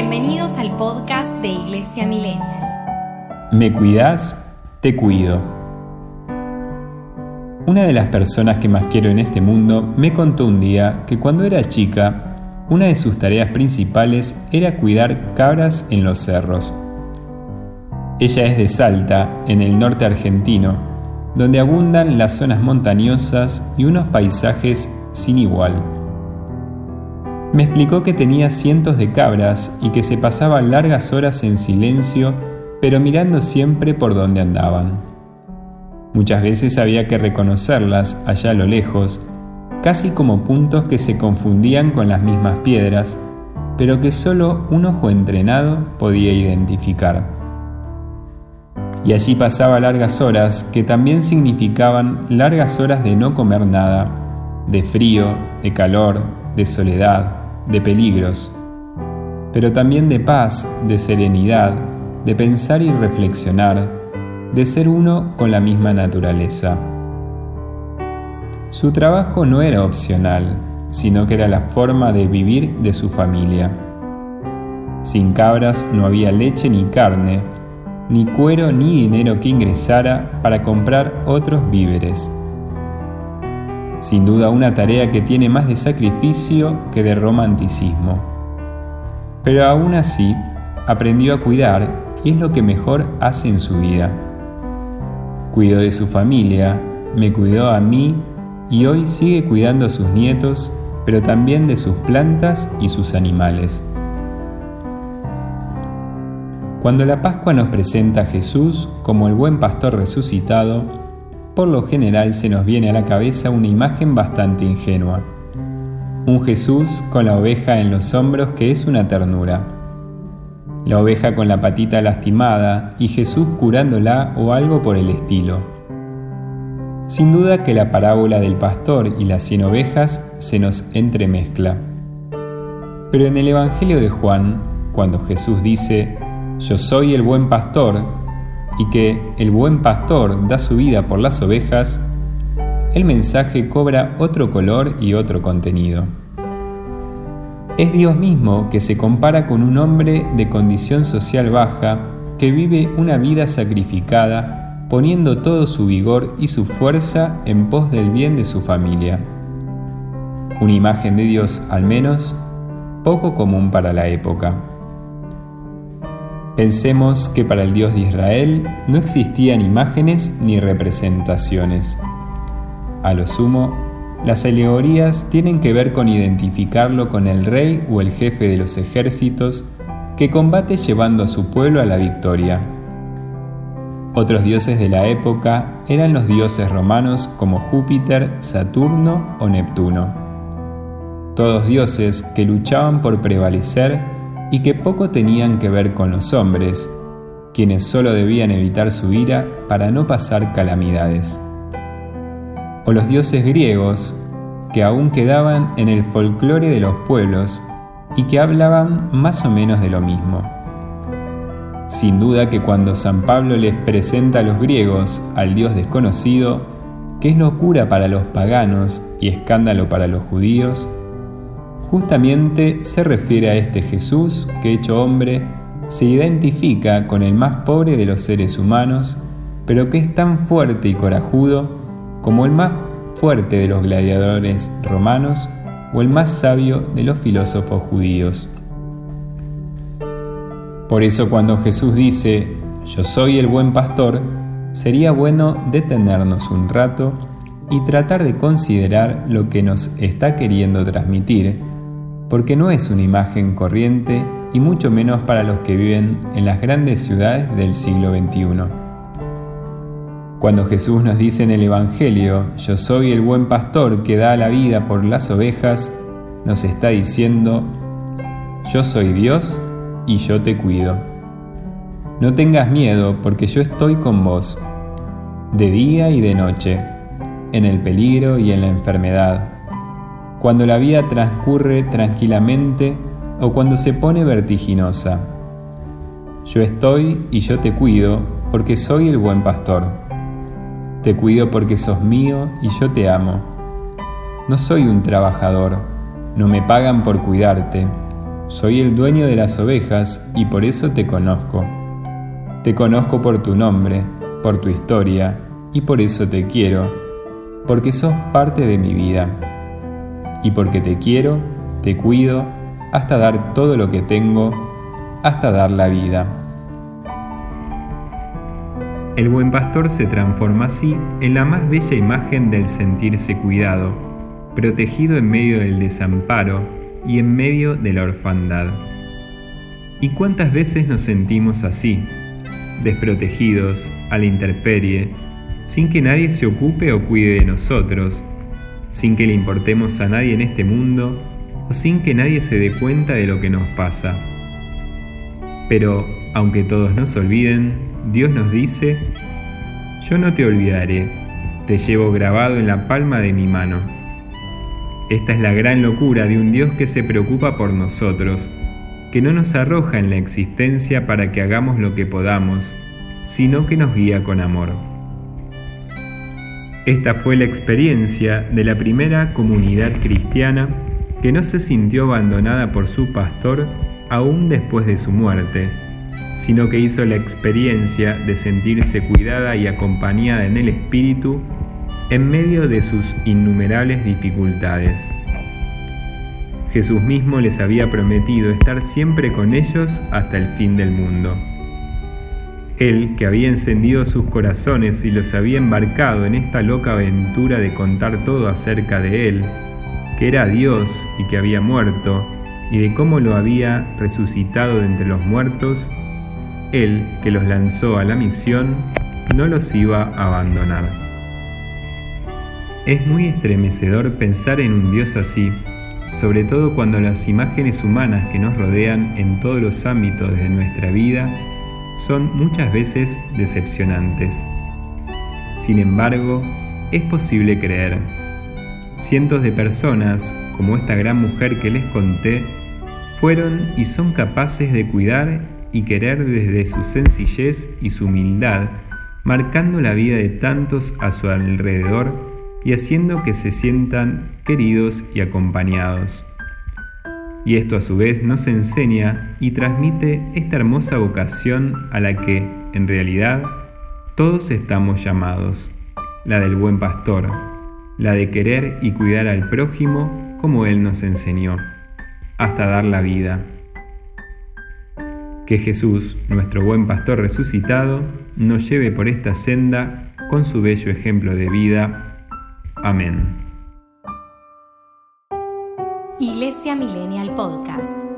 Bienvenidos al podcast de Iglesia Millennial. ¿Me cuidas? Te cuido. Una de las personas que más quiero en este mundo me contó un día que cuando era chica, una de sus tareas principales era cuidar cabras en los cerros. Ella es de Salta, en el norte argentino, donde abundan las zonas montañosas y unos paisajes sin igual. Me explicó que tenía cientos de cabras y que se pasaba largas horas en silencio, pero mirando siempre por donde andaban. Muchas veces había que reconocerlas allá a lo lejos, casi como puntos que se confundían con las mismas piedras, pero que solo un ojo entrenado podía identificar. Y allí pasaba largas horas que también significaban largas horas de no comer nada, de frío, de calor, de soledad, de peligros, pero también de paz, de serenidad, de pensar y reflexionar, de ser uno con la misma naturaleza. Su trabajo no era opcional, sino que era la forma de vivir de su familia. Sin cabras no había leche ni carne, ni cuero ni dinero que ingresara para comprar otros víveres. Sin duda una tarea que tiene más de sacrificio que de romanticismo. Pero aún así, aprendió a cuidar y es lo que mejor hace en su vida. Cuidó de su familia, me cuidó a mí y hoy sigue cuidando a sus nietos, pero también de sus plantas y sus animales. Cuando la Pascua nos presenta a Jesús como el buen pastor resucitado, por lo general se nos viene a la cabeza una imagen bastante ingenua. Un Jesús con la oveja en los hombros que es una ternura. La oveja con la patita lastimada y Jesús curándola o algo por el estilo. Sin duda que la parábola del pastor y las cien ovejas se nos entremezcla. Pero en el Evangelio de Juan, cuando Jesús dice, Yo soy el buen pastor, y que el buen pastor da su vida por las ovejas, el mensaje cobra otro color y otro contenido. Es Dios mismo que se compara con un hombre de condición social baja que vive una vida sacrificada poniendo todo su vigor y su fuerza en pos del bien de su familia. Una imagen de Dios, al menos, poco común para la época. Pensemos que para el Dios de Israel no existían imágenes ni representaciones. A lo sumo, las alegorías tienen que ver con identificarlo con el rey o el jefe de los ejércitos que combate llevando a su pueblo a la victoria. Otros dioses de la época eran los dioses romanos como Júpiter, Saturno o Neptuno. Todos dioses que luchaban por prevalecer y que poco tenían que ver con los hombres, quienes solo debían evitar su ira para no pasar calamidades. O los dioses griegos, que aún quedaban en el folclore de los pueblos y que hablaban más o menos de lo mismo. Sin duda que cuando San Pablo les presenta a los griegos al Dios desconocido, que es locura para los paganos y escándalo para los judíos, Justamente se refiere a este Jesús que hecho hombre se identifica con el más pobre de los seres humanos, pero que es tan fuerte y corajudo como el más fuerte de los gladiadores romanos o el más sabio de los filósofos judíos. Por eso cuando Jesús dice, yo soy el buen pastor, sería bueno detenernos un rato y tratar de considerar lo que nos está queriendo transmitir porque no es una imagen corriente y mucho menos para los que viven en las grandes ciudades del siglo XXI. Cuando Jesús nos dice en el Evangelio, yo soy el buen pastor que da la vida por las ovejas, nos está diciendo, yo soy Dios y yo te cuido. No tengas miedo porque yo estoy con vos, de día y de noche, en el peligro y en la enfermedad cuando la vida transcurre tranquilamente o cuando se pone vertiginosa. Yo estoy y yo te cuido porque soy el buen pastor. Te cuido porque sos mío y yo te amo. No soy un trabajador, no me pagan por cuidarte, Soy el dueño de las ovejas y por eso te conozco. Te conozco por tu nombre, por tu historia, y por eso te quiero, porque sos parte de mi vida. Y porque te quiero, te cuido, hasta dar todo lo que tengo, hasta dar la vida. El buen pastor se transforma así en la más bella imagen del sentirse cuidado, protegido en medio del desamparo y en medio de la orfandad. ¿Y cuántas veces nos sentimos así, desprotegidos, a la intemperie, sin que nadie se ocupe o cuide de nosotros, sin que le importemos a nadie en este mundo o sin que nadie se dé cuenta de lo que nos pasa? Pero, aunque todos nos olviden, Dios nos dice, yo no te olvidaré, te llevo grabado en la palma de mi mano. Esta es la gran locura de un Dios que se preocupa por nosotros, que no nos arroja en la existencia para que hagamos lo que podamos, sino que nos guía con amor. Esta fue la experiencia de la primera comunidad cristiana que no se sintió abandonada por su pastor aún después de su muerte sino que hizo la experiencia de sentirse cuidada y acompañada en el Espíritu en medio de sus innumerables dificultades. Jesús mismo les había prometido estar siempre con ellos hasta el fin del mundo. Él, que había encendido sus corazones y los había embarcado en esta loca aventura de contar todo acerca de Él, que era Dios y que había muerto, y de cómo lo había resucitado de entre los muertos, él, que los lanzó a la misión, no los iba a abandonar. Es muy estremecedor pensar en un Dios así, sobre todo cuando las imágenes humanas que nos rodean en todos los ámbitos de nuestra vida son muchas veces decepcionantes. Sin embargo, es posible creer. Cientos de personas, como esta gran mujer que les conté, fueron y son capaces de cuidar y querer desde su sencillez y su humildad, marcando la vida de tantos a su alrededor y haciendo que se sientan queridos y acompañados. Y esto a su vez nos enseña y transmite esta hermosa vocación a la que, en realidad, todos estamos llamados, la del buen pastor, la de querer y cuidar al prójimo como Él nos enseñó, hasta dar la vida. Que Jesús, nuestro buen pastor resucitado, nos lleve por esta senda con su bello ejemplo de vida. Amén. Iglesia Millennial Podcast.